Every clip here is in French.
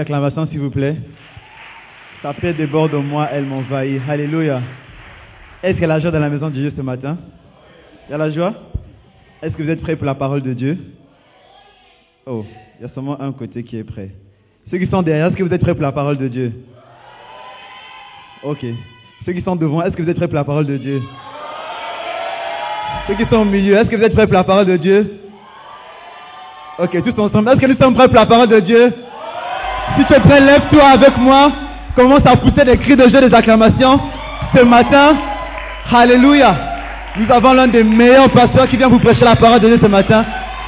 Plus d'acclamation, s'il vous plaît. Sa paix déborde en moi, elle m'envahit. Alléluia. Est-ce qu'il y a la joie dans la maison de Dieu ce matin? Il y a la joie? Est-ce que vous êtes prêts pour la parole de Dieu? Oh, il y a seulement un côté qui est prêt. Ceux qui sont derrière, est-ce que vous êtes prêts pour la parole de Dieu? Ok. Ceux qui sont devant, est-ce que vous êtes prêts pour la parole de Dieu? Ceux qui sont au milieu, est-ce que vous êtes prêts pour la parole de Dieu? Ok, tous ensemble, est-ce que nous sommes prêts pour la parole de Dieu? Si tu es prêt, lève-toi avec moi. Commence à pousser des cris de jeu, des acclamations. Ce matin, Alléluia. Nous avons l'un des meilleurs pasteurs qui vient vous prêcher la parole de Dieu ce matin.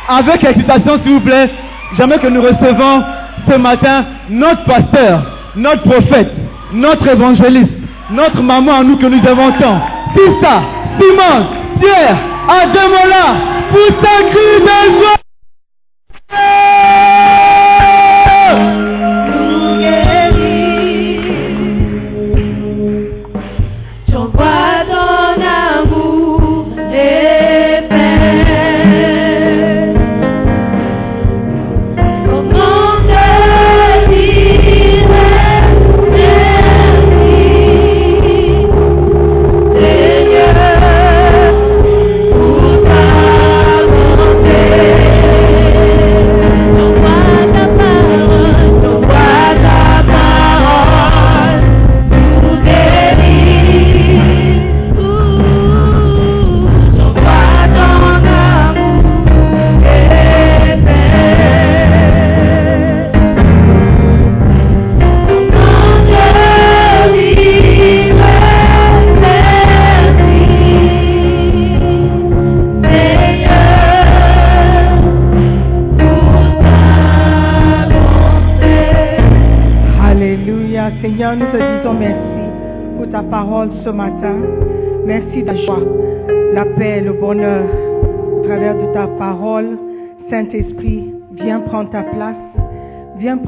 Avec excitation, s'il vous plaît, jamais que nous recevons ce matin notre pasteur, notre prophète, notre évangéliste, notre maman à nous que nous aimons tant. ça, Simon, Pierre, Ademola, pour un cri de joie.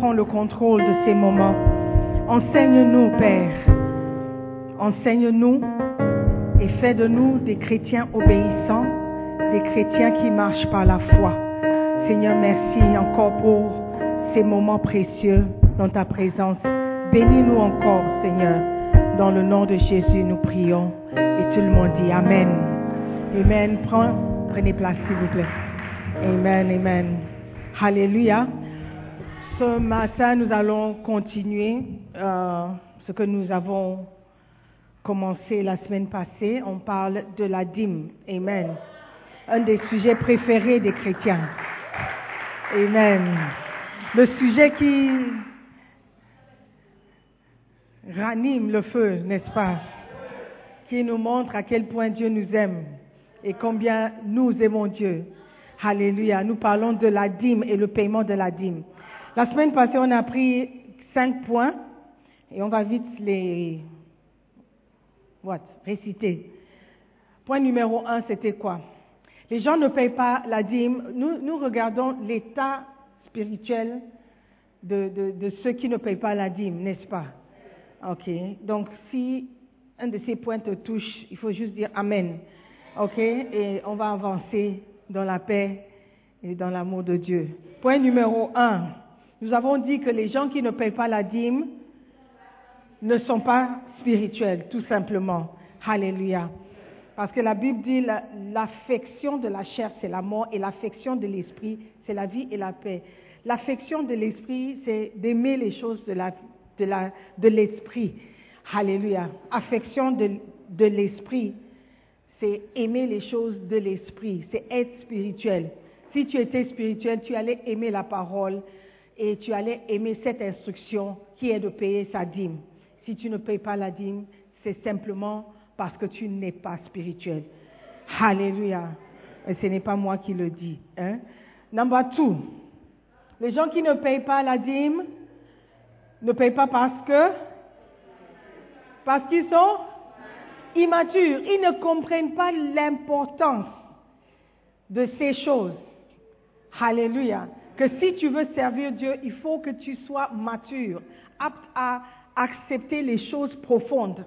Prendre le contrôle de ces moments. Enseigne-nous, Père. Enseigne-nous et fais de nous des chrétiens obéissants, des chrétiens qui marchent par la foi. Seigneur, merci encore pour ces moments précieux dans ta présence. Bénis-nous encore, Seigneur. Dans le nom de Jésus, nous prions. Et tout le monde dit Amen. Amen. prenez place, s'il vous plaît. Amen, amen. Alléluia. Ce matin, nous allons continuer euh, ce que nous avons commencé la semaine passée. On parle de la dîme. Amen. Un des sujets préférés des chrétiens. Amen. Le sujet qui ranime le feu, n'est-ce pas? Qui nous montre à quel point Dieu nous aime et combien nous aimons Dieu. Alléluia. Nous parlons de la dîme et le paiement de la dîme. La semaine passée, on a pris cinq points et on va vite les what, réciter. Point numéro un, c'était quoi? Les gens ne payent pas la dîme. Nous, regardons l'état spirituel de ceux qui ne payent pas la dîme, n'est-ce pas? Ok. Donc, si un de ces points te touche, il faut juste dire Amen. Ok. Et on va avancer dans la paix et dans l'amour de Dieu. Point numéro un. Nous avons dit que les gens qui ne payent pas la dîme ne sont pas spirituels, tout simplement. Alléluia. Parce que la Bible dit l'affection de la chair, c'est la mort, et l'affection de l'esprit, c'est la vie et la paix. L'affection de l'esprit, c'est d'aimer les choses de la de, la, de l'esprit. Alléluia. Affection de l'esprit, c'est aimer les choses de l'esprit, c'est être spirituel. Si tu étais spirituel, tu allais aimer la parole et tu allais aimer cette instruction qui est de payer sa dîme. Si tu ne payes pas la dîme, c'est simplement parce que tu n'es pas spirituel. Alléluia. Et ce n'est pas moi qui le dis. Hein? Number two. Les gens qui ne payent pas la dîme, ne payent pas parce que parce qu'ils sont immatures. Ils ne comprennent pas l'importance de ces choses. Alléluia. Que si tu veux servir Dieu, il faut que tu sois mature, apte à accepter les choses profondes.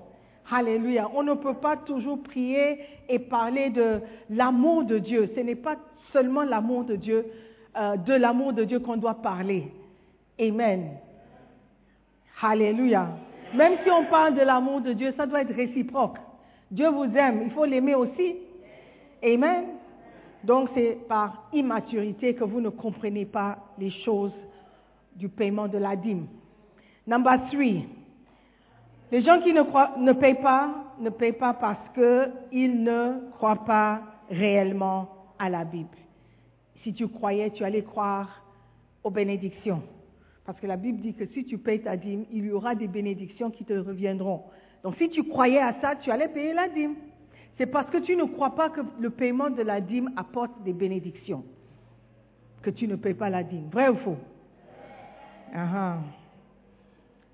Alléluia. On ne peut pas toujours prier et parler de l'amour de Dieu. Ce n'est pas seulement l'amour de Dieu, euh, de l'amour de Dieu qu'on doit parler. Amen. Alléluia. Même si on parle de l'amour de Dieu, ça doit être réciproque. Dieu vous aime, il faut l'aimer aussi. Amen. Donc c'est par immaturité que vous ne comprenez pas les choses du paiement de la dîme. Number three. Les gens qui ne, croient, ne payent pas, ne payent pas parce qu'ils ne croient pas réellement à la Bible. Si tu croyais, tu allais croire aux bénédictions. Parce que la Bible dit que si tu payes ta dîme, il y aura des bénédictions qui te reviendront. Donc si tu croyais à ça, tu allais payer la dîme. C'est parce que tu ne crois pas que le paiement de la dîme apporte des bénédictions que tu ne payes pas la dîme. Vrai ou faux? Uh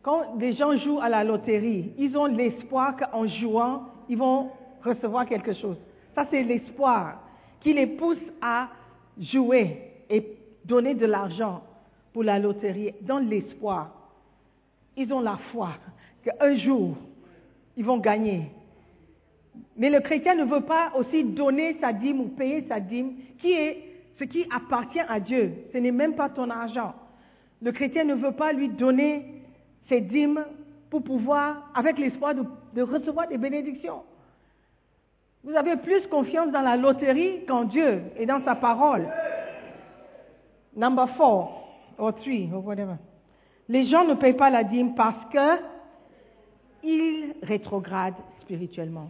Quand des gens jouent à la loterie, ils ont l'espoir qu'en jouant, ils vont recevoir quelque chose. Ça, c'est l'espoir qui les pousse à jouer et donner de l'argent pour la loterie dans l'espoir. Ils ont la foi qu'un jour, ils vont gagner. Mais le chrétien ne veut pas aussi donner sa dîme ou payer sa dîme, qui est ce qui appartient à Dieu. Ce n'est même pas ton argent. Le chrétien ne veut pas lui donner ses dîmes pour pouvoir, avec l'espoir de, recevoir des bénédictions. Vous avez plus confiance dans la loterie qu'en Dieu et dans sa parole. Number four, or three, whatever. Les gens ne payent pas la dîme parce que ils rétrogradent spirituellement.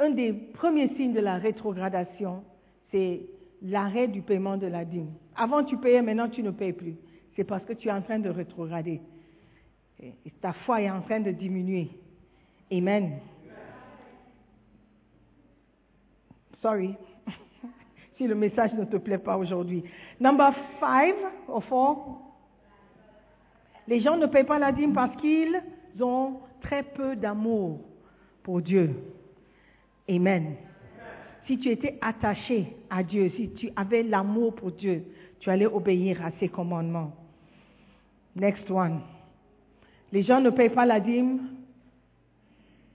Un des premiers signes de la rétrogradation, c'est l'arrêt du paiement de la dîme. Avant, tu payais, maintenant, tu ne payes plus. C'est parce que tu es en train de rétrograder. Ta foi est en train de diminuer. Amen. Sorry. si le message ne te plaît pas aujourd'hui. Number five, or four. Les gens ne payent pas la dîme parce qu'ils ont très peu d'amour pour Dieu. Amen. Si tu étais attaché à Dieu, si tu avais l'amour pour Dieu, tu allais obéir à ses commandements. Next one. Les gens ne payent pas la dîme.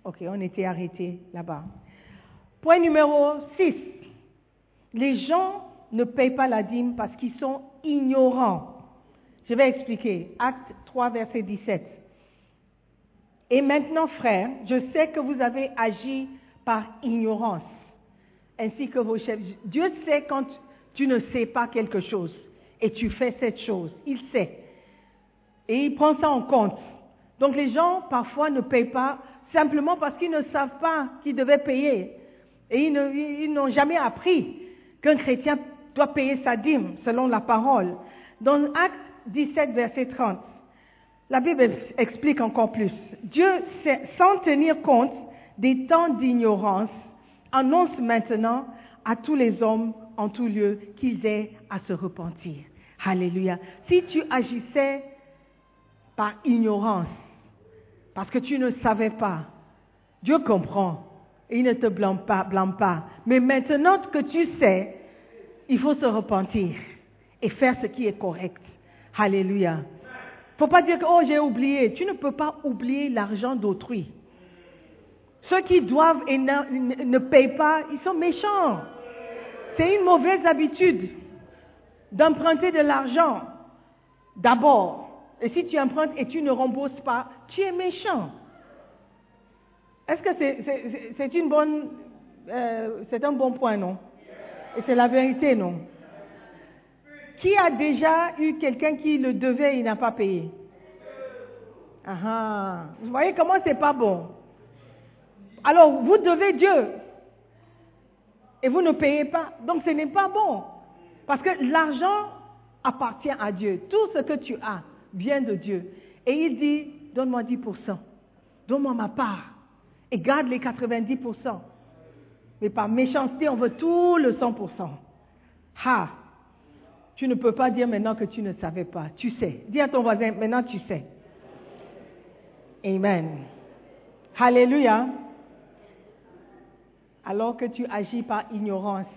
Ok, on était arrêté là-bas. Point numéro 6. Les gens ne payent pas la dîme parce qu'ils sont ignorants. Je vais expliquer. Acte 3, verset 17. Et maintenant, frères, je sais que vous avez agi par ignorance, ainsi que vos chefs. Dieu sait quand tu ne sais pas quelque chose et tu fais cette chose. Il sait. Et il prend ça en compte. Donc les gens, parfois, ne payent pas simplement parce qu'ils ne savent pas qu'ils devaient payer. Et ils n'ont jamais appris qu'un chrétien doit payer sa dîme selon la parole. Dans Acte 17, verset 30, la Bible explique encore plus. Dieu, sans tenir compte des temps d'ignorance, annonce maintenant à tous les hommes en tout lieu qu'ils aient à se repentir. Alléluia. Si tu agissais par ignorance, parce que tu ne savais pas, Dieu comprend et il ne te blâme pas, blâme pas. Mais maintenant que tu sais, il faut se repentir et faire ce qui est correct. Alléluia faut pas dire que, oh, j'ai oublié. Tu ne peux pas oublier l'argent d'autrui. Ceux qui doivent et ne, payent pas, ils sont méchants. C'est une mauvaise habitude d'emprunter de l'argent d'abord. Et si tu empruntes et tu ne rembourses pas, tu es méchant. Est-ce que c'est une bonne, euh, c'est un bon point, non? Et c'est la vérité, non? Qui a déjà eu quelqu'un qui le devait et n'a pas payé? Ah, Vous voyez comment c'est pas bon? Alors, vous devez Dieu. Et vous ne payez pas. Donc, ce n'est pas bon. Parce que l'argent appartient à Dieu. Tout ce que tu as vient de Dieu. Et il dit, donne-moi 10%. Donne-moi ma part. Et garde les 90%. Mais par méchanceté, on veut tout le 100%. Ha! Tu ne peux pas dire maintenant que tu ne savais pas. Tu sais. Dis à ton voisin, maintenant tu sais. Amen. Alléluia. Alors que tu agis par ignorance,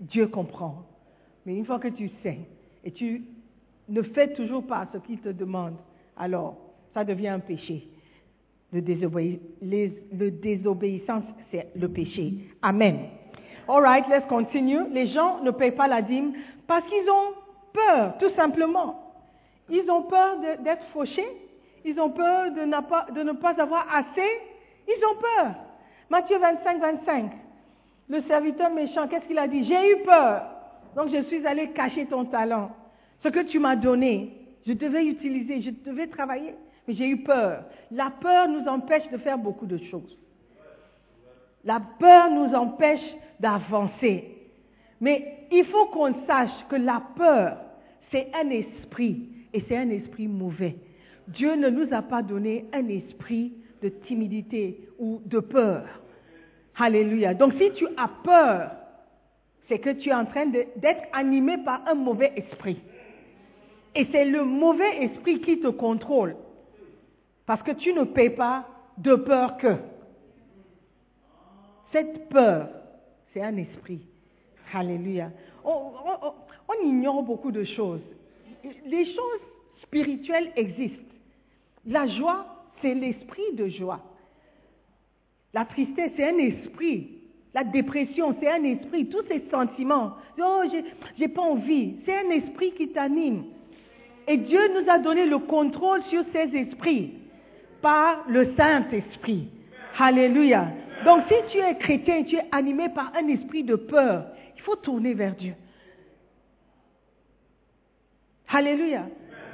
Dieu comprend. Mais une fois que tu sais et tu ne fais toujours pas ce qu'il te demande, alors ça devient un péché. Le, désobéissance, c'est le péché. Amen. All right, let's continue. Les gens ne payent pas la dîme parce qu'ils ont peur, tout simplement. Ils ont peur d'être fauchés, ils ont peur de ne, pas, avoir assez, ils ont peur. Matthieu 25, 25. Le serviteur méchant, qu'est-ce qu'il a dit? J'ai eu peur. Donc je suis allé cacher ton talent. Ce que tu m'as donné, je devais utiliser, je devais travailler, mais j'ai eu peur. La peur nous empêche de faire beaucoup de choses. La peur nous empêche d'avancer. Mais il faut qu'on sache que la peur, c'est un esprit, et c'est un esprit mauvais. Dieu ne nous a pas donné un esprit de timidité ou de peur. Alléluia. Donc si tu as peur, c'est que tu es en train d'être animé par un mauvais esprit. Et c'est le mauvais esprit qui te contrôle. Parce que tu ne payes pas de peur que. Cette peur, c'est un esprit. Alléluia. On, on, ignore beaucoup de choses. Les choses spirituelles existent. La joie, c'est l'esprit de joie. La tristesse, c'est un esprit. La dépression, c'est un esprit. Tous ces sentiments. Oh, j'ai pas envie. C'est un esprit qui t'anime. Et Dieu nous a donné le contrôle sur ces esprits par le Saint-Esprit. Alléluia. Donc si tu es chrétien, tu es animé par un esprit de peur, il faut tourner vers Dieu. Alléluia.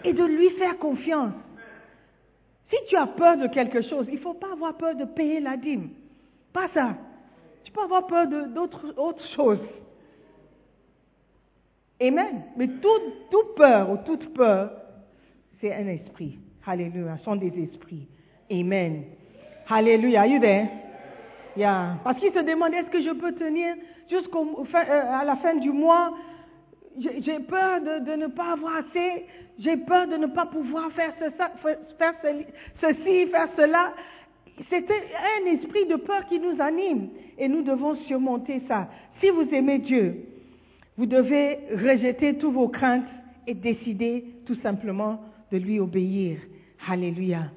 Et de lui faire confiance. Si tu as peur de quelque chose, il ne faut pas avoir peur de payer la dîme. Pas ça. Tu peux avoir peur d'autres choses. Amen. Mais toute, peur ou toute peur, c'est un esprit. Alléluia. Ce sont des esprits. Amen. Alléluia. You there? Yeah. Parce qu'il se demande est-ce que je peux tenir jusqu'à euh, la fin du mois j'ai peur de, ne pas avoir assez, j'ai peur de ne pas pouvoir faire, ceci, faire cela. C'est un esprit de peur qui nous anime et nous devons surmonter ça. Si vous aimez Dieu, vous devez rejeter tous vos craintes et décider tout simplement de lui obéir. Alléluia.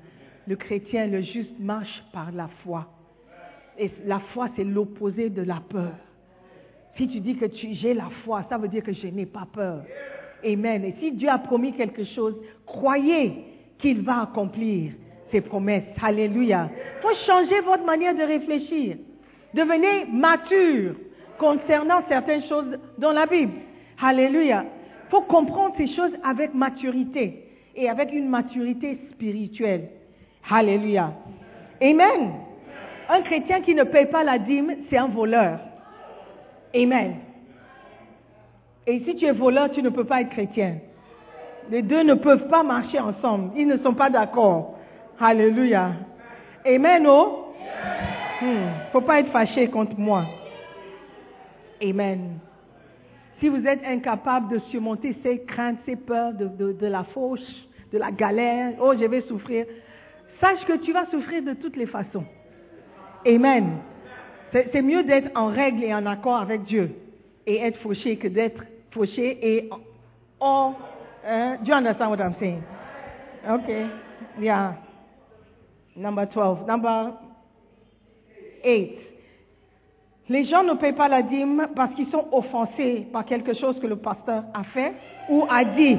Le chrétien, le juste, marche par la foi. Et la foi, c'est l'opposé de la peur. Si tu dis que j'ai la foi, ça veut dire que je n'ai pas peur. Amen. Et si Dieu a promis quelque chose, croyez qu'il va accomplir ses promesses. Alléluia. Il faut changer votre manière de réfléchir. Devenez mature concernant certaines choses dans la Bible. Alléluia. Il faut comprendre ces choses avec maturité et avec une maturité spirituelle. Alléluia. Amen. Un chrétien qui ne paye pas la dîme, c'est un voleur. Amen. Et si tu es voleur, tu ne peux pas être chrétien. Les deux ne peuvent pas marcher ensemble. Ils ne sont pas d'accord. Alléluia. Amen, oh? Ne faut pas être fâché contre moi. Amen. Si vous êtes incapable de surmonter ces craintes, ces peurs de, de la fauche, de la galère, oh, je vais souffrir, sache que tu vas souffrir de toutes les façons. Amen. C'est mieux d'être en règle et en accord avec Dieu et être fauché que d'être fauché et en. Hein? Do you understand what I'm saying? Okay. Yeah. Number 12. Number 8. Les gens ne payent pas la dîme parce qu'ils sont offensés par quelque chose que le pasteur a fait ou a dit.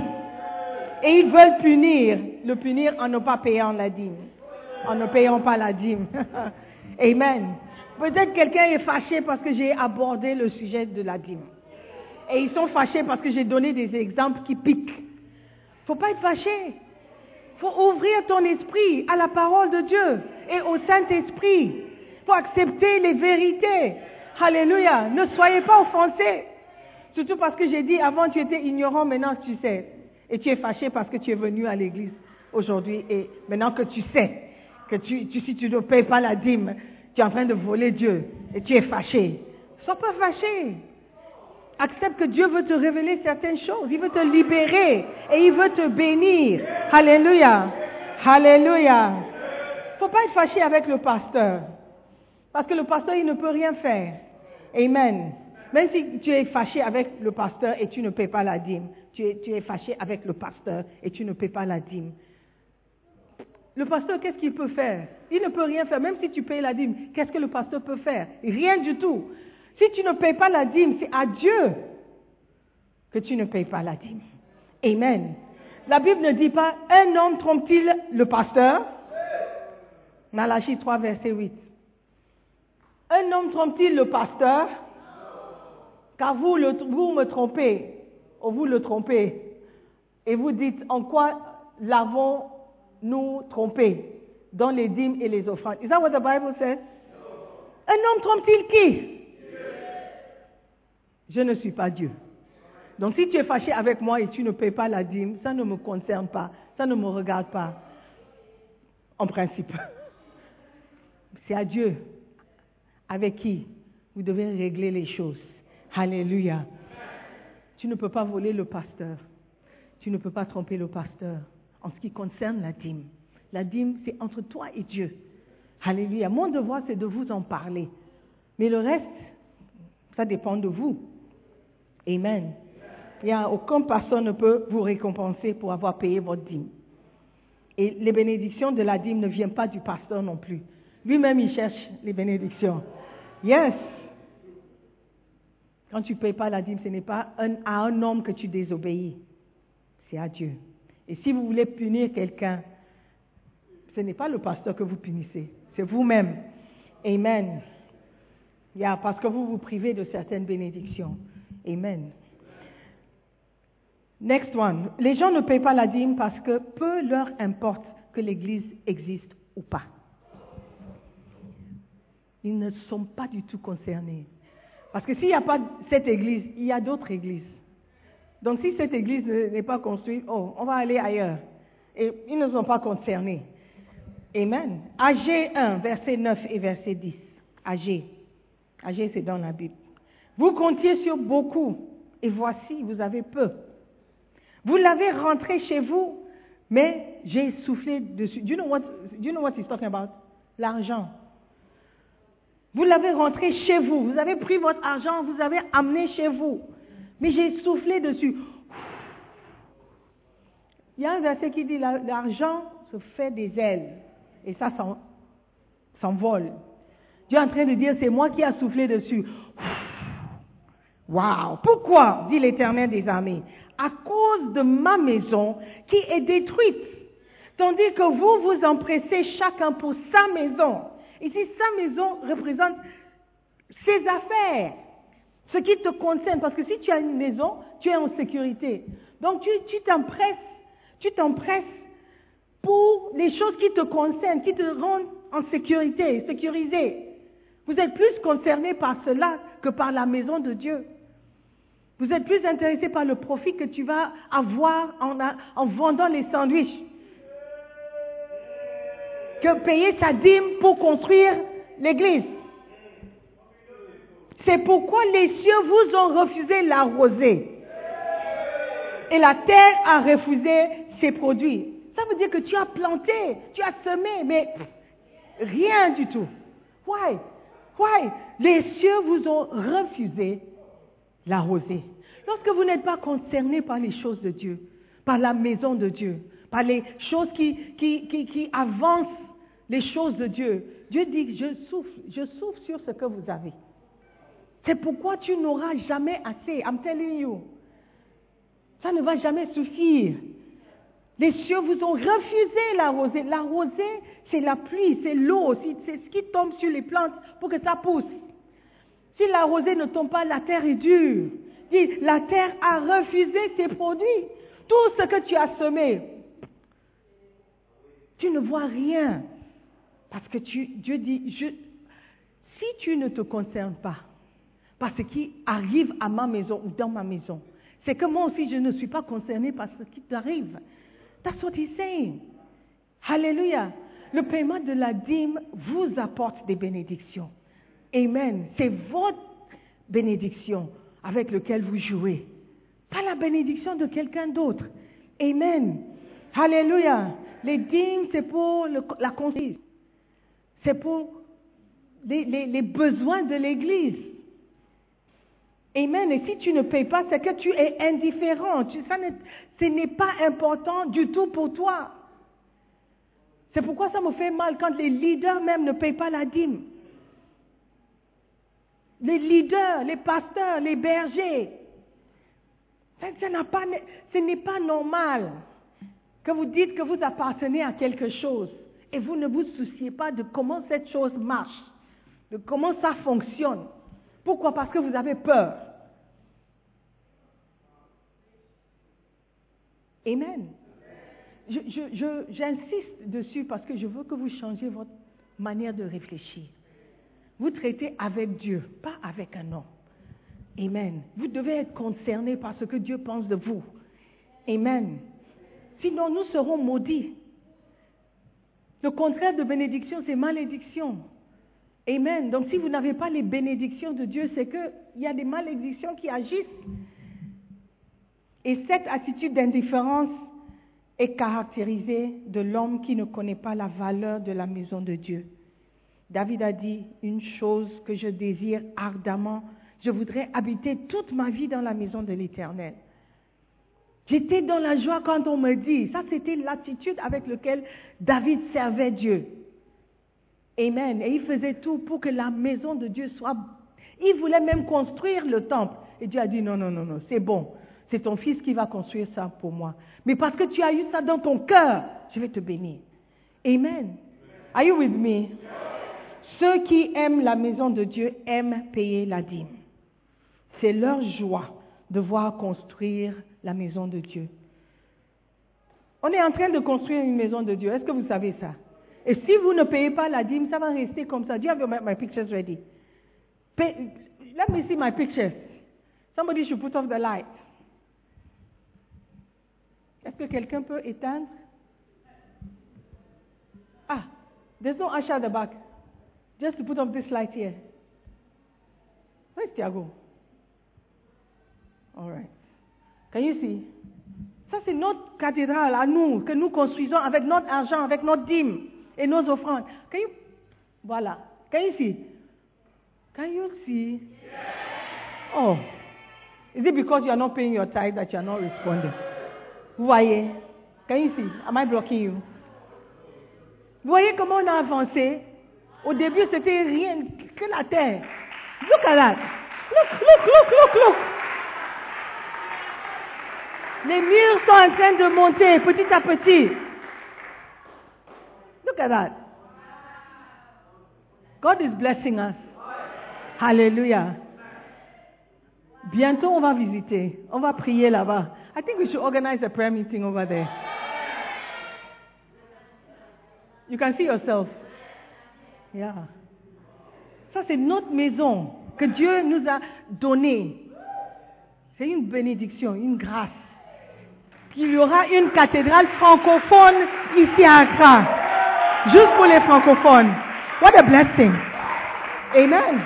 Et ils veulent punir, le punir en ne pas payant la dîme, en ne payant pas la dîme. Amen. Peut-être quelqu'un est fâché parce que j'ai abordé le sujet de la dîme. Et ils sont fâchés parce que j'ai donné des exemples qui piquent. Il ne faut pas être fâché. Il faut ouvrir ton esprit à la parole de Dieu et au Saint-Esprit. Il faut accepter les vérités. Alléluia. Ne soyez pas offensés. Surtout parce que j'ai dit avant tu étais ignorant, maintenant tu sais. Et tu es fâché parce que tu es venu à l'église aujourd'hui et maintenant que tu sais que si tu ne payes pas la dîme, tu es en train de voler Dieu et tu es fâché. Sois pas fâché. Accepte que Dieu veut te révéler certaines choses. Il veut te libérer et il veut te bénir. Alléluia. Alléluia. Faut pas être fâché avec le pasteur. Parce que le pasteur, il ne peut rien faire. Amen. Même si tu es fâché avec le pasteur et tu ne paies pas la dîme, tu es, tu es fâché avec le pasteur et tu ne paies pas la dîme. Le pasteur, qu'est-ce qu'il peut faire? Il ne peut rien faire. Même si tu payes la dîme, qu'est-ce que le pasteur peut faire? Rien du tout. Si tu ne payes pas la dîme, c'est à Dieu que tu ne payes pas la dîme. Amen. La Bible ne dit pas un homme trompe-t-il le pasteur? Malachie 3, verset 8. Un homme trompe-t-il le pasteur? Car vous, me trompez, ou vous le trompez, et vous dites en quoi l'avons-nous trompé Dans les dîmes et les offrandes. Is that what the Bible says? Un homme trompe-t-il qui? Je ne suis pas Dieu. Donc si tu es fâché avec moi et tu ne payes pas la dîme, ça ne me concerne pas, ça ne me regarde pas, en principe. C'est à Dieu avec qui vous devez régler les choses. Alléluia. Tu ne peux pas voler le pasteur. Tu ne peux pas tromper le pasteur en ce qui concerne la dîme. La dîme, c'est entre toi et Dieu. Alléluia. Mon devoir, c'est de vous en parler. Mais le reste, ça dépend de vous. Amen. Il y a aucun pasteur ne peut vous récompenser pour avoir payé votre dîme. Et les bénédictions de la dîme ne viennent pas du pasteur non plus. Lui-même, il cherche les bénédictions. Yes. Quand tu ne payes pas la dîme, ce n'est pas un- à un homme que tu désobéis. C'est à Dieu. Et si vous voulez punir quelqu'un, ce n'est pas le pasteur que vous punissez, c'est vous-même. Amen. Parce que vous vous privez de certaines bénédictions. Amen. Next one. Les gens ne payent pas la dîme parce que peu leur importe que l'Église existe ou pas. Ils ne sont pas du tout concernés. Parce que s'il n'y a pas cette Église, il y a d'autres Églises. Donc si cette Église ne- n'est pas construite, oh, on va aller ailleurs. Et ils ne sont pas concernés. Amen. AG 1, verset 9 et verset 10. AG. AG, c'est dans la Bible. Vous comptiez sur beaucoup, et voici, vous avez peu. Vous l'avez rentré chez vous, mais j'ai soufflé dessus. Do you know what, do you know what he's talking about? L'argent. Vous l'avez rentré chez vous. Vous avez pris votre argent, vous avez amené chez vous. Mais j'ai soufflé dessus. Il y a un verset qui dit la- l'argent se fait des ailes et ça s'en- s'envole. Dieu est en train de dire c'est moi qui ai soufflé dessus. Waouh Pourquoi dit l'Éternel des armées À cause de ma maison qui est détruite. Tandis que vous vous empressez chacun pour sa maison. Ici, sa maison représente ses affaires, ce qui te concerne. Parce que si tu as une maison, tu es en sécurité. Donc tu t'empresses, tu t'empresses pour les choses qui te concernent, qui te rendent en sécurité, sécurisé. Vous êtes plus concerné par cela que par la maison de Dieu. Vous êtes plus intéressé par le profit que tu vas avoir en, vendant les sandwichs que payer sa dîme pour construire l'église. C'est pourquoi les cieux vous ont refusé la rosée. Et la terre a refusé ses produits. Ça veut dire que tu as planté, tu as semé, mais rien du tout. Why? Why? Les cieux vous ont refusé la rosée. Lorsque vous n'êtes pas concerné par les choses de Dieu, par la maison de Dieu, par les choses qui, avancent les choses de Dieu, Dieu dit, je souffle, je souffle sur ce que vous avez. C'est pourquoi tu n'auras jamais assez. I'm telling you. Ça ne va jamais suffire. Les cieux vous ont refusé la rosée. La rosée, c'est la pluie, c'est l'eau, c'est ce qui tombe sur les plantes pour que ça pousse. Si la rosée ne tombe pas, la terre est dure. La terre a refusé ses produits. Tout ce que tu as semé, tu ne vois rien. Parce que Dieu dit, si tu ne te concernes pas par ce qui arrive à ma maison ou dans ma maison, c'est que moi aussi je ne suis pas concerné par ce qui t'arrive. That's what he's saying. Alléluia. Le paiement de la dîme vous apporte des bénédictions. Amen. C'est votre bénédiction avec laquelle vous jouez. Pas la bénédiction de quelqu'un d'autre. Amen. Alléluia. Les dîmes, c'est pour la conscience. C'est pour les besoins de l'Église. Amen. Et si tu ne payes pas, c'est que tu es indifférent. Ce n'est pas important du tout pour toi. C'est pourquoi ça me fait mal quand les leaders même ne payent pas la dîme. Les leaders, les pasteurs, les bergers. Ça, pas- ce n'est pas normal que vous dites que vous appartenez à quelque chose et vous ne vous souciez pas de comment cette chose marche. de comment ça fonctionne. Pourquoi? Parce que vous avez peur. Amen. J'insiste dessus parce que je veux que vous changiez votre manière de réfléchir. Vous traitez avec Dieu, pas avec un homme. Amen. Vous devez être concerné par ce que Dieu pense de vous. Amen. Sinon, nous serons maudits. Le contraire de bénédiction, c'est malédiction. Amen. Donc si vous n'avez pas les bénédictions de Dieu, c'est qu'il y a des malédictions qui agissent. Et cette attitude d'indifférence est caractérisée de l'homme qui ne connaît pas la valeur de la maison de Dieu. David a dit une chose que je désire ardemment. Je voudrais habiter toute ma vie dans la maison de l'Éternel. J'étais dans la joie quand on me dit, ça c'était l'attitude avec laquelle David servait Dieu. Amen. Et il faisait tout pour que la maison de Dieu soit... Il voulait même construire le temple. Et Dieu a dit, non, non, non, non, c'est bon. C'est ton fils qui va construire ça pour moi. Mais parce que tu as eu ça dans ton cœur, je vais te bénir. Amen. Are you with me? Ceux qui aiment la maison de Dieu aiment payer la dîme. C'est leur joie de voir construire la maison de Dieu. On est en train de construire une maison de Dieu. Est-ce que vous savez ça? Et si vous ne payez pas la dîme, ça va rester comme ça. Do you have my, my pictures ready? let me see my pictures. Somebody should put off the light. Est-ce que quelqu'un peut éteindre? Ah, there's no usher at the back. Just to put off this light here. Where's Tiago? All right. Can you see? Ça, c'est notre cathédrale à nous, que nous construisons avec notre argent, avec notre dîme et nos offrandes. Can you... Voilà. Can you see? Can you see? Oh. Is it because you are not paying your tithe that you are not responding? Vous voyez? Can you see? Am I blocking you? Vous voyez comment on a avancé? Au début, c'était rien que la terre. Look at that. Look, look, look, look, look. Les murs sont en train de monter petit à petit. Look at that. God is blessing us. Hallelujah. Bientôt, on va visiter. On va prier là-bas. I think we should organize a prayer meeting over there. You can see yourself. Yeah. Ça, c'est notre maison que Dieu nous a donnée. C'est une bénédiction, une grâce. Il y aura une cathédrale francophone ici à Accra. Juste pour les francophones. What a blessing. Amen.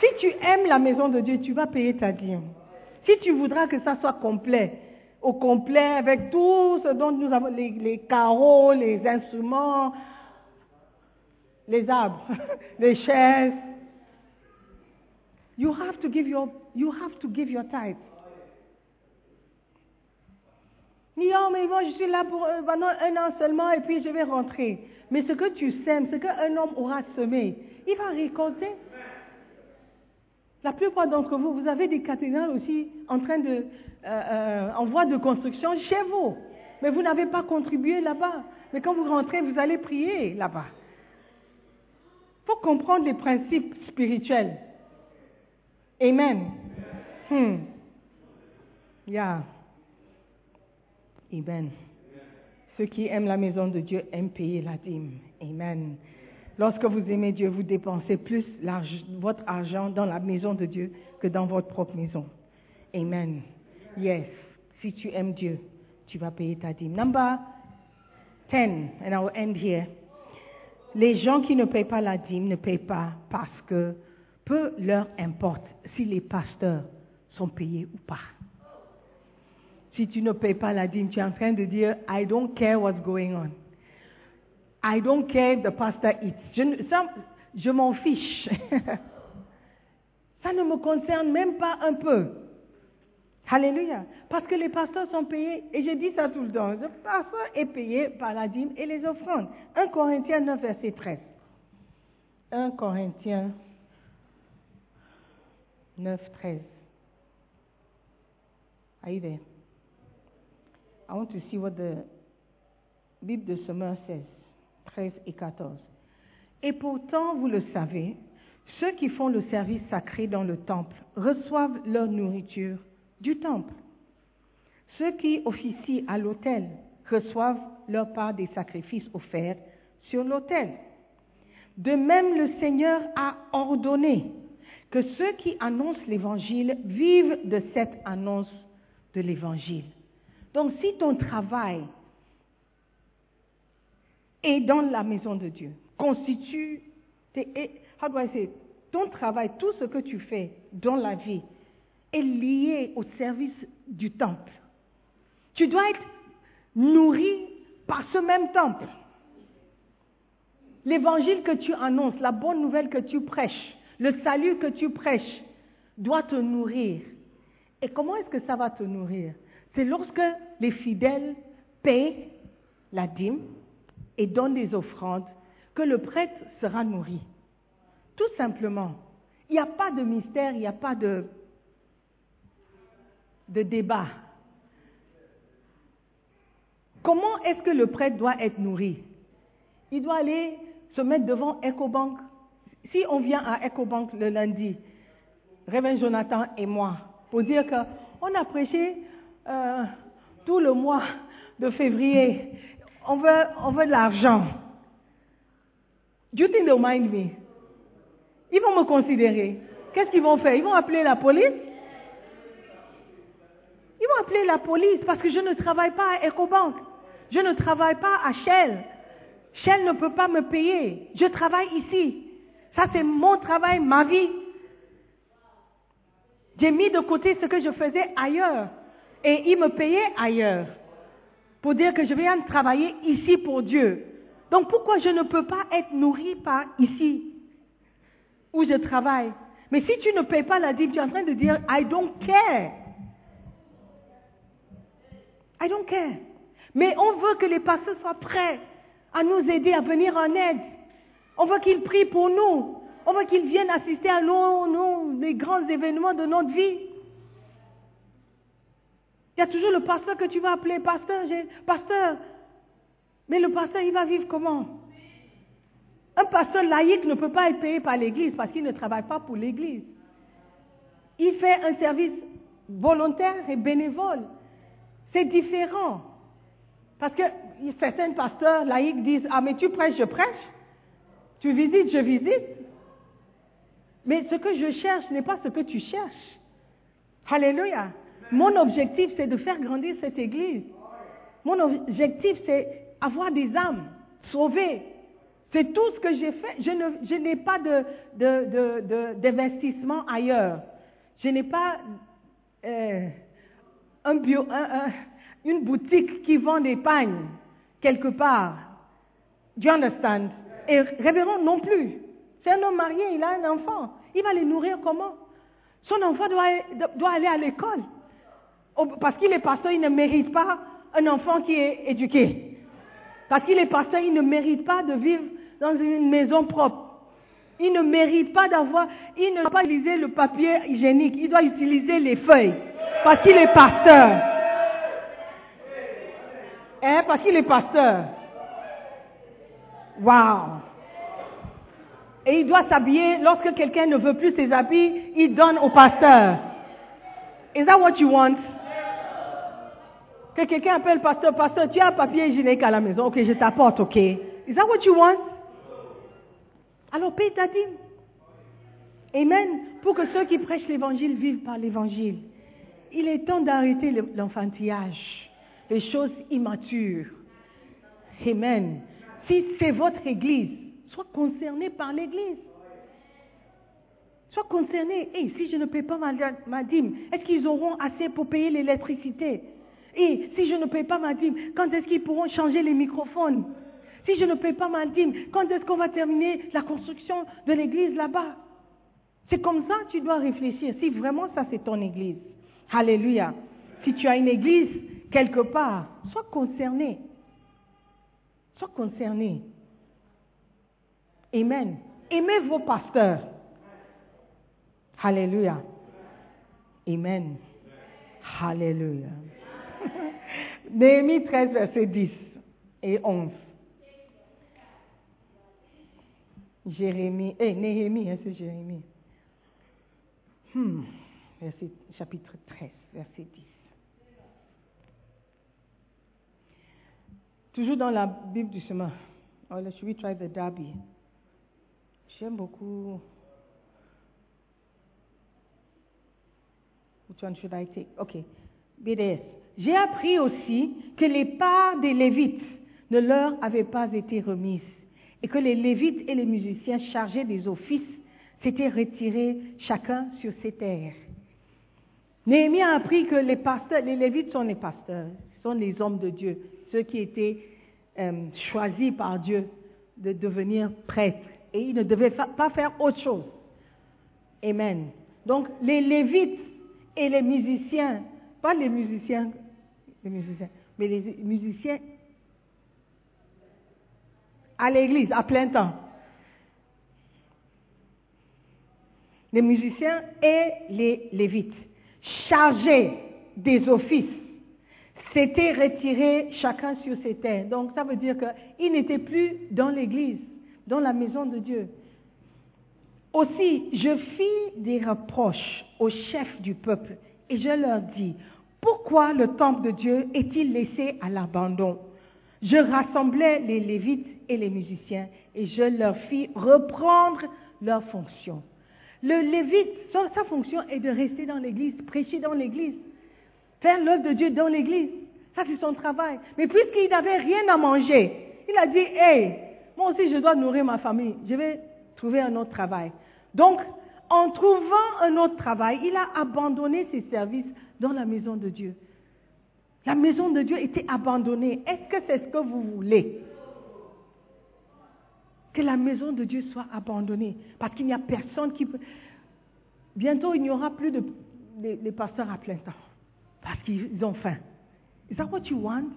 Si tu aimes la maison de Dieu, tu vas payer ta dîme. Si tu voudras que ça soit complet, au complet, avec tout ce dont nous avons, les, les carreaux, les instruments, les arbres, les chaises, you have to give your, you have to give your tithe. Non, mais moi je suis là pour euh, pendant un an seulement et puis je vais rentrer. Mais ce que tu sèmes, ce qu'un homme aura semé, il va récolter. La plupart d'entre vous, vous avez des cathédrales aussi en train de, euh, euh, en voie de construction chez vous. Mais vous n'avez pas contribué là-bas. Mais quand vous rentrez, vous allez prier là-bas. Il faut comprendre les principes spirituels. Amen. Hmm. Yeah. Amen. Ceux qui aiment la maison de Dieu aiment payer la dîme. Amen. Lorsque vous aimez Dieu, vous dépensez plus votre argent dans la maison de Dieu que dans votre propre maison. Amen. Yes. Si tu aimes Dieu, tu vas payer ta dîme. Number 10, and I will end here. Les gens qui ne payent pas la dîme ne payent pas parce que peu leur importe si les pasteurs sont payés ou pas. Si tu ne payes pas la dîme, tu es en train de dire, I don't care what's going on. I don't care the pastor eats. Je, je m'en fiche. ça ne me concerne même pas un peu. Alléluia. Parce que les pasteurs sont payés, et je dis ça tout le temps, le pasteur est payé par la dîme et les offrandes. 1 Corinthiens 9, verset 13. 1 Corinthiens 9, 13. Are you there? I want to see what the Bible de Semeur says. 13 et 14. Et pourtant, vous le savez, Ceux qui font le service sacré dans le temple reçoivent leur nourriture du temple. Ceux qui officient à l'autel reçoivent leur part des sacrifices offerts sur l'autel. De même, le Seigneur a ordonné que ceux qui annoncent l'Évangile vivent de cette annonce de l'Évangile. Donc si ton travail est dans la maison de Dieu, constitue, how do I say, ton travail, tout ce que tu fais dans la vie est lié au service du temple. Tu dois être nourri par ce même temple. L'évangile que tu annonces, la bonne nouvelle que tu prêches, le salut que tu prêches doit te nourrir. Et comment est-ce que ça va te nourrir? C'est lorsque les fidèles paient la dîme et donnent des offrandes que le prêtre sera nourri. Tout simplement. Il n'y a pas de mystère, il n'y a pas de, débat. Comment est-ce que le prêtre doit être nourri? Il doit aller se mettre devant EcoBank. Si on vient à EcoBank le lundi, Révin Jonathan et moi, pour dire qu'on a prêché euh, tout le mois de février, on veut, de l'argent. Do you think they'll mind me? Ils vont me considérer. Qu'est-ce qu'ils vont faire? Ils vont appeler la police? Ils vont appeler la police parce que je ne travaille pas à EcoBank. Je ne travaille pas à Shell. Shell ne peut pas me payer. Je travaille ici. Ça, c'est mon travail, ma vie. J'ai mis de côté ce que je faisais ailleurs. Et ils me payaient ailleurs. Pour dire que je viens travailler ici pour Dieu. Donc pourquoi je ne peux pas être nourri par ici où je travaille? Mais si tu ne payes pas la dîme, tu es en train de dire I don't care. I don't care. Mais on veut que les pasteurs soient prêts à nous aider, à venir en aide. On veut qu'ils prient pour nous. On veut qu'ils viennent assister à nos, grands événements de notre vie. Il y a toujours le pasteur que tu vas appeler pasteur, pasteur. Mais le pasteur, il va vivre comment? Un pasteur laïque ne peut pas être payé par l'Église parce qu'il ne travaille pas pour l'Église. Il fait un service volontaire et bénévole. C'est différent. Parce que certains pasteurs laïcs disent, ah mais tu prêches, je prêche. Tu visites, je visite. Mais ce que je cherche n'est pas ce que tu cherches. Alléluia. Mon objectif, c'est de faire grandir cette église. Mon objectif, c'est avoir des âmes sauvées. C'est tout ce que j'ai fait. Je, n'ai pas d'investissement ailleurs. Je n'ai pas euh, une boutique qui vend des pagnes quelque part. Do you understand? Et révérend non plus. C'est un homme marié, il a un enfant. Il va les nourrir comment? Son enfant doit, doit aller à l'école. Parce qu'il est pasteur, il ne mérite pas un enfant qui est éduqué. Parce qu'il est pasteur, il ne mérite pas de vivre dans une maison propre. Il ne mérite pas d'avoir, il ne doit pas utiliser le papier hygiénique, il doit utiliser les feuilles. Parce qu'il est pasteur. Hein, parce qu'il est pasteur. Wow. Et il doit s'habiller, lorsque quelqu'un ne veut plus ses habits, il donne au pasteur. Is that what you want? Que quelqu'un appelle pasteur, pasteur, tu as un papier hygiénique à la maison, ok, je t'apporte, ok. Is that what you want? Alors paye ta dîme. Amen. Pour que ceux qui prêchent l'évangile vivent par l'évangile. Il est temps d'arrêter l'enfantillage les choses immatures. Amen. Si c'est votre église, sois concerné par l'église. Sois concerné. Et si je ne paie pas ma, dîme, est-ce qu'ils auront assez pour payer l'électricité? Et si je ne paie pas ma dîme, quand est-ce qu'ils pourront changer les microphones? Si je ne paie pas ma dîme, quand est-ce qu'on va terminer la construction de l'église là-bas? C'est comme ça que tu dois réfléchir. Si vraiment ça c'est ton église. Alléluia. Si tu as une église quelque part, sois concerné. Sois concerné. Amen. Aimez vos pasteurs. Alléluia. Amen. Alléluia. Néhémie 13, verset 10 et 11. Jérémie, eh, Néhémie, hein, c'est Jérémie. Hmm, verset, chapitre 13, verset 10. Toujours dans la Bible du chemin. Oh, should we try the Darby? J'aime beaucoup. Which one should I take? Okay. BDS. J'ai appris aussi que les parts des Lévites ne leur avaient pas été remises et que les Lévites et les musiciens chargés des offices s'étaient retirés chacun sur ses terres. Néhémie a appris que les Lévites sont les pasteurs, sont les hommes de Dieu, ceux qui étaient euh, choisis par Dieu de devenir prêtres. Et ils ne devaient pas faire autre chose. Amen. Donc les Lévites et les musiciens, pas les musiciens, les musiciens, mais les musiciens à l'église à plein temps. Les musiciens et les lévites, chargés des offices, s'étaient retirés chacun sur ses terres. Donc ça veut dire qu'ils n'étaient plus dans l'église, dans la maison de Dieu. Aussi, je fis des reproches aux chefs du peuple et je leur dis, pourquoi le temple de Dieu est-il laissé à l'abandon? Je rassemblai les Lévites et les musiciens et je leur fis reprendre leur fonction. Le Lévite, sa fonction est de rester dans l'église, prêcher dans l'église, faire l'œuvre de Dieu dans l'église. Ça, c'est son travail. Mais puisqu'il n'avait rien à manger, il a dit, hé, moi aussi je dois nourrir ma famille, je vais trouver un autre travail. Donc, en trouvant un autre travail, il a abandonné ses services dans la maison de Dieu. La maison de Dieu était abandonnée. Est-ce que c'est ce que vous voulez? Que la maison de Dieu soit abandonnée parce qu'il n'y a personne qui peut... Bientôt, il n'y aura plus de pasteurs à plein temps parce qu'ils ont faim. Is that what you want?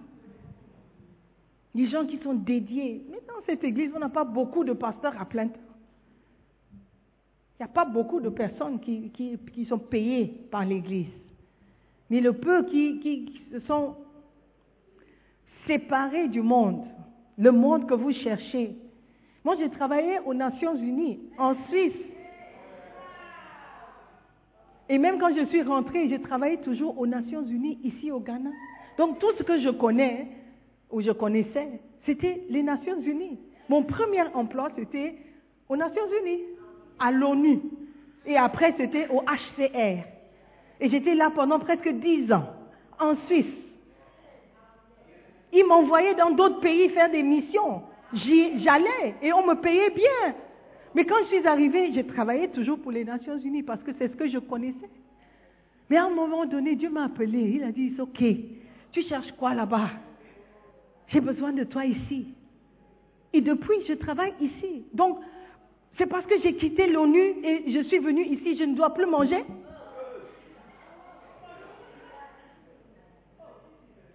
Les gens qui sont dédiés. Mais dans cette église, on n'a pas beaucoup de pasteurs à plein temps. Il n'y a pas beaucoup de personnes qui, qui, sont payées par l'Église. Mais le peu qui, se sont séparés du monde, le monde que vous cherchez. Moi, j'ai travaillé aux Nations Unies, en Suisse. Et même quand je suis rentrée, j'ai travaillé toujours aux Nations Unies, ici au Ghana. Donc tout ce que je connais, ou je connaissais, c'était les Nations Unies. Mon premier emploi, c'était aux Nations Unies à l'ONU. Et après, c'était au HCR. Et j'étais là pendant presque dix ans, en Suisse. Ils m'envoyaient dans d'autres pays faire des missions. J'allais et on me payait bien. Mais quand je suis arrivée, j'ai travaillé toujours pour les Nations Unies parce que c'est ce que je connaissais. Mais à un moment donné, Dieu m'a appelé. Il a dit, ok, tu cherches quoi là-bas? J'ai besoin de toi ici. Et depuis, je travaille ici. Donc, c'est parce que j'ai quitté l'ONU et je suis venu ici, je ne dois plus manger.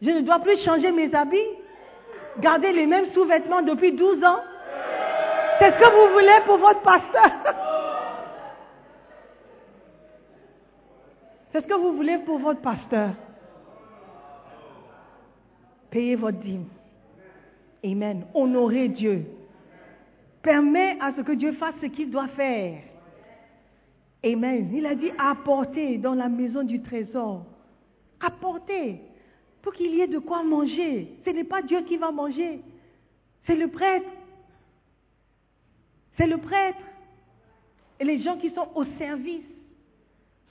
Je ne dois plus changer mes habits, garder les mêmes sous-vêtements depuis 12 ans. C'est ce que vous voulez pour votre pasteur. C'est ce que vous voulez pour votre pasteur. Payez votre dîme. Amen. Honorez Dieu. Permet à ce que Dieu fasse ce qu'il doit faire. Amen. Il a dit apporter dans la maison du trésor. Apporter pour qu'il y ait de quoi manger. Ce n'est pas Dieu qui va manger. C'est le prêtre. C'est le prêtre. Et les gens qui sont au service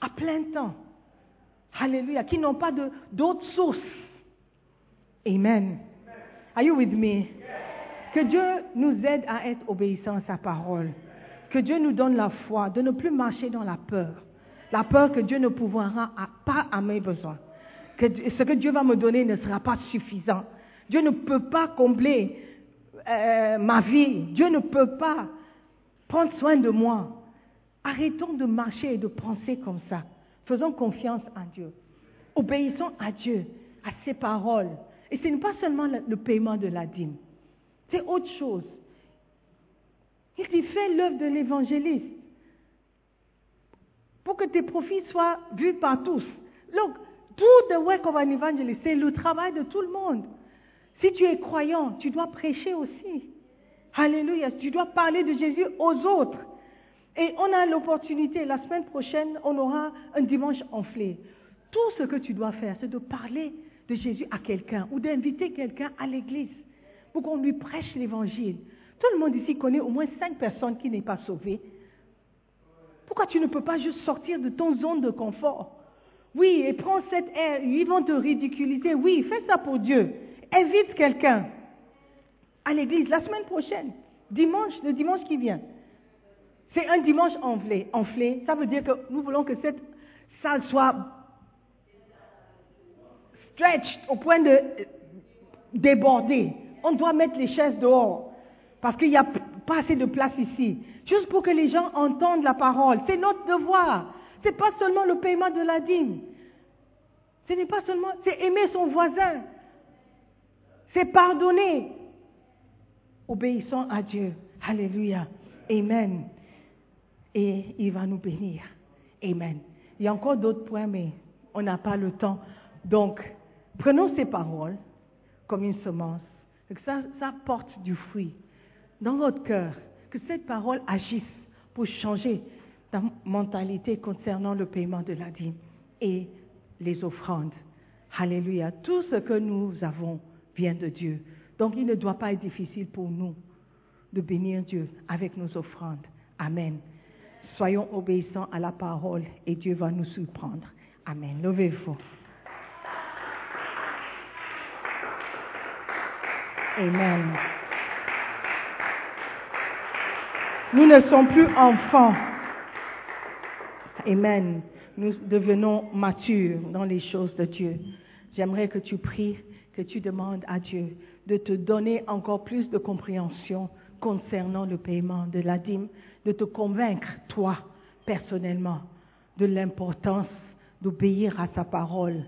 à plein temps. Alléluia. Qui n'ont pas d'autres sources. Amen. Are you with me? Que Dieu nous aide à être obéissants à sa parole. Que Dieu nous donne la foi de ne plus marcher dans la peur. La peur que Dieu ne pourra pas à mes besoins. Ce que Dieu va me donner ne sera pas suffisant. Dieu ne peut pas combler euh, ma vie. Dieu ne peut pas prendre soin de moi. Arrêtons de marcher et de penser comme ça. Faisons confiance en Dieu. Obéissons à Dieu, à ses paroles. Et ce n'est pas seulement le paiement de la dîme. C'est autre chose. Il dit, fais l'œuvre de l'évangéliste pour que tes profits soient vus par tous. Look, do the work of an evangelist. C'est le travail de tout le monde. Si tu es croyant, tu dois prêcher aussi. Alléluia. Tu dois parler de Jésus aux autres. Et on a l'opportunité, la semaine prochaine, on aura un dimanche enflé. Tout ce que tu dois faire, c'est de parler de Jésus à quelqu'un ou d'inviter quelqu'un à l'église pour qu'on lui prêche l'évangile. Tout le monde ici connaît au moins cinq personnes qui n'est pas sauvées. Pourquoi tu ne peux pas juste sortir de ton zone de confort? Oui, et prends cette air, ils vont te ridiculiser. Oui, fais ça pour Dieu. Invite quelqu'un à l'église la semaine prochaine, dimanche, le dimanche qui vient. C'est un dimanche enflé. enflé. Ça veut dire que nous voulons que cette salle soit stretched au point de déborder. On doit mettre les chaises dehors parce qu'il n'y a pas assez de place ici. Juste pour que les gens entendent la parole. C'est notre devoir. Ce n'est pas seulement le paiement de la dîme. Ce n'est pas seulement, c'est aimer son voisin. C'est pardonner. Obéissons à Dieu. Alléluia. Amen. Et il va nous bénir. Amen. Il y a encore d'autres points, mais on n'a pas le temps. Donc, prenons ces paroles comme une semence. Que ça, ça porte du fruit dans votre cœur. Que cette parole agisse pour changer ta mentalité concernant le paiement de la dîme et les offrandes. Alléluia. Tout ce que nous avons vient de Dieu. Donc il ne doit pas être difficile pour nous de bénir Dieu avec nos offrandes. Amen. Soyons obéissants à la parole et Dieu va nous surprendre. Amen. Levez-vous. Amen. Nous ne sommes plus enfants. Amen. Nous devenons matures dans les choses de Dieu. J'aimerais que tu pries, que tu demandes à Dieu de te donner encore plus de compréhension concernant le paiement de la dîme, de te convaincre, toi, personnellement, de l'importance d'obéir à sa parole.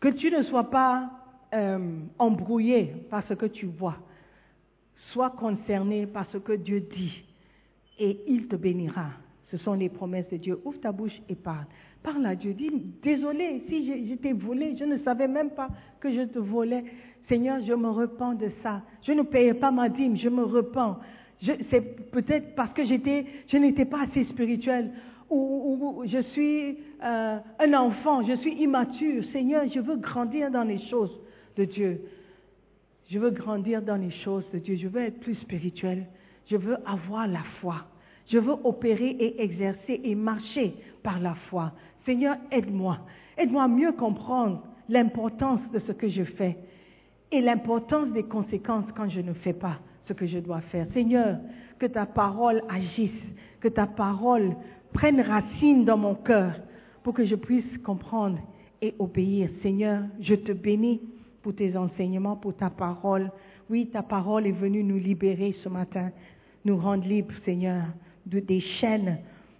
Que tu ne sois pas euh, embrouillé par ce que tu vois. Sois concerné par ce que Dieu dit et il te bénira. Ce sont les promesses de Dieu. Ouvre ta bouche et parle. Parle à Dieu. Dis, désolé si je, t'ai volé, je ne savais même pas que je te volais. Seigneur, je me repens de ça. Je ne payais pas ma dîme, je me repens. C'est peut-être parce que je n'étais pas assez spirituel ou, je suis euh, un enfant, je suis immature. Seigneur, je veux grandir dans les choses de Dieu. Je veux grandir dans les choses de Dieu. Je veux être plus spirituel. Je veux avoir la foi. Je veux opérer et exercer et marcher par la foi. Seigneur, aide-moi. Aide-moi à mieux comprendre l'importance de ce que je fais et l'importance des conséquences quand je ne fais pas ce que je dois faire. Seigneur, que ta parole agisse, que ta parole prenne racine dans mon cœur pour que je puisse comprendre et obéir. Seigneur, je te bénis pour tes enseignements, pour ta parole. Oui, ta parole est venue nous libérer ce matin nous rendre libres, Seigneur, des chaînes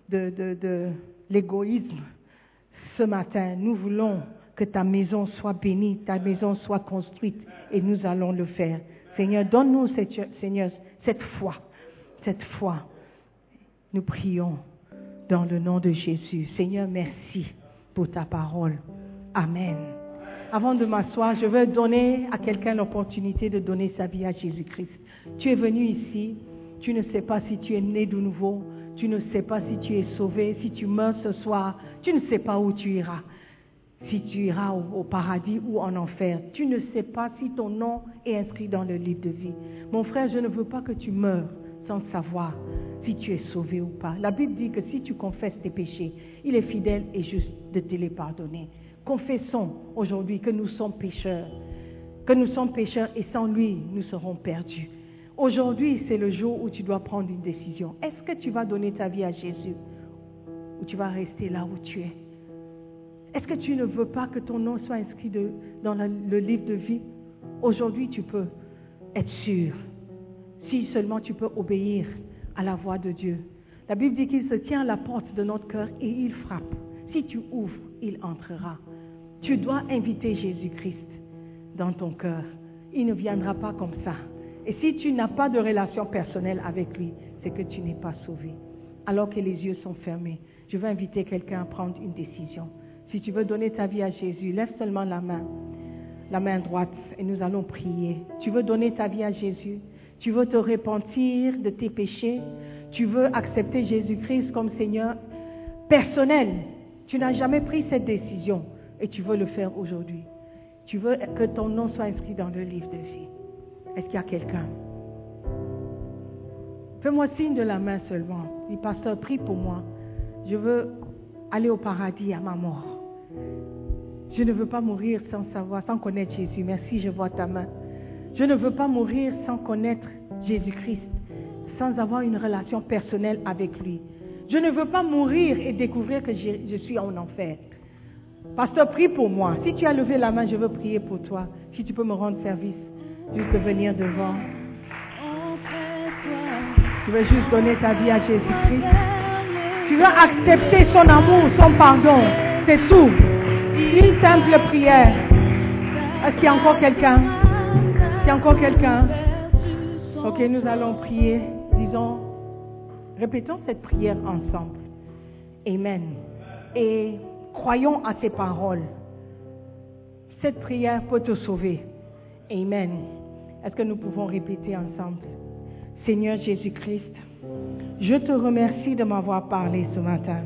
de, de l'égoïsme. Ce matin, nous voulons que ta maison soit bénie, ta maison soit construite, et nous allons le faire. Seigneur, donne-nous, Seigneur, cette foi, cette foi. Nous prions dans le nom de Jésus. Seigneur, merci pour ta parole. Amen. Avant de m'asseoir, je veux donner à quelqu'un l'opportunité de donner sa vie à Jésus-Christ. Tu es venu ici tu ne sais pas si tu es né de nouveau. Tu ne sais pas si tu es sauvé. Si tu meurs ce soir, tu ne sais pas où tu iras. Si tu iras au, paradis ou en enfer. Tu ne sais pas si ton nom est inscrit dans le livre de vie. Mon frère, je ne veux pas que tu meurs sans savoir si tu es sauvé ou pas. La Bible dit que si tu confesses tes péchés, il est fidèle et juste de te les pardonner. Confessons aujourd'hui que nous sommes pécheurs, que nous sommes pécheurs et sans lui, nous serons perdus. Aujourd'hui, c'est le jour où tu dois prendre une décision. Est-ce que tu vas donner ta vie à Jésus ou tu vas rester là où tu es? Est-ce que tu ne veux pas que ton nom soit inscrit dans le livre de vie? Aujourd'hui, tu peux être sûr. Si seulement tu peux obéir à la voix de Dieu. La Bible dit qu'il se tient à la porte de notre cœur et il frappe. Si tu ouvres, il entrera. Tu dois inviter Jésus-Christ dans ton cœur. Il ne viendra pas comme ça. Et si tu n'as pas de relation personnelle avec lui, c'est que tu n'es pas sauvé. Alors que les yeux sont fermés, je veux inviter quelqu'un à prendre une décision. Si tu veux donner ta vie à Jésus, lève seulement la main, la main droite, et nous allons prier. Tu veux donner ta vie à Jésus? Tu veux te repentir de tes péchés? Tu veux accepter Jésus-Christ comme Seigneur personnel? Tu n'as jamais pris cette décision et tu veux le faire aujourd'hui. Tu veux que ton nom soit inscrit dans le livre de vie. Est-ce qu'il y a quelqu'un? Fais-moi signe de la main seulement. Dis, pasteur, prie pour moi. Je veux aller au paradis à ma mort. Je ne veux pas mourir sans savoir, sans connaître Jésus. Merci, je vois ta main. Je ne veux pas mourir sans connaître Jésus-Christ, sans avoir une relation personnelle avec lui. Je ne veux pas mourir et découvrir que je, je suis en enfer. Pasteur, prie pour moi. Si tu as levé la main, je veux prier pour toi. Si tu peux me rendre service, juste venir devant. Tu veux juste donner ta vie à Jésus-Christ. Tu veux accepter son amour, son pardon. C'est tout. Une simple prière. Est-ce qu'il y a encore quelqu'un? Est-ce qu'il y a encore quelqu'un? Ok, nous allons prier. Disons, répétons cette prière ensemble. Amen. Et croyons à ces paroles. Cette prière peut te sauver. Amen. Est-ce que nous pouvons répéter ensemble? Seigneur Jésus-Christ, je te remercie de m'avoir parlé ce matin.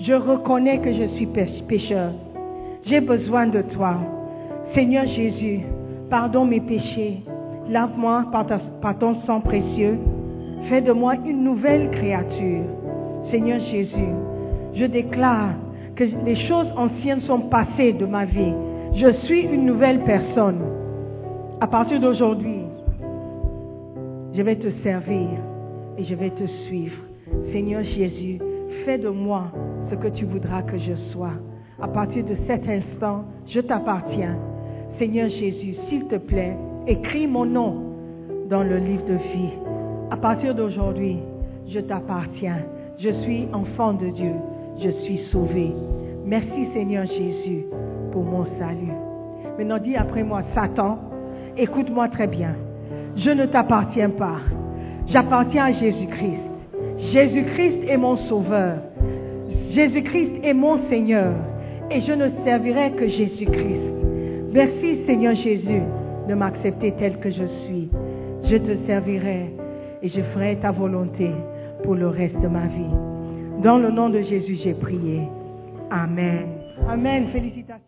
Je reconnais que je suis pécheur. J'ai besoin de toi. Seigneur Jésus, pardonne mes péchés. Lave-moi par, par, ton sang précieux. Fais de moi une nouvelle créature. Seigneur Jésus, je déclare que les choses anciennes sont passées de ma vie. Je suis une nouvelle personne. À partir d'aujourd'hui, je vais te servir et je vais te suivre. Seigneur Jésus, fais de moi ce que tu voudras que je sois. À partir de cet instant, je t'appartiens. Seigneur Jésus, s'il te plaît, écris mon nom dans le livre de vie. À partir d'aujourd'hui, je t'appartiens. Je suis enfant de Dieu. Je suis sauvé. Merci Seigneur Jésus pour mon salut. Maintenant dis après moi, Satan, écoute-moi très bien. Je ne t'appartiens pas. J'appartiens à Jésus-Christ. Jésus-Christ est mon sauveur. Jésus-Christ est mon Seigneur. Et je ne servirai que Jésus-Christ. Merci Seigneur Jésus de m'accepter tel que je suis. Je te servirai et je ferai ta volonté pour le reste de ma vie. Dans le nom de Jésus, j'ai prié. Amen. Amen. Félicitations.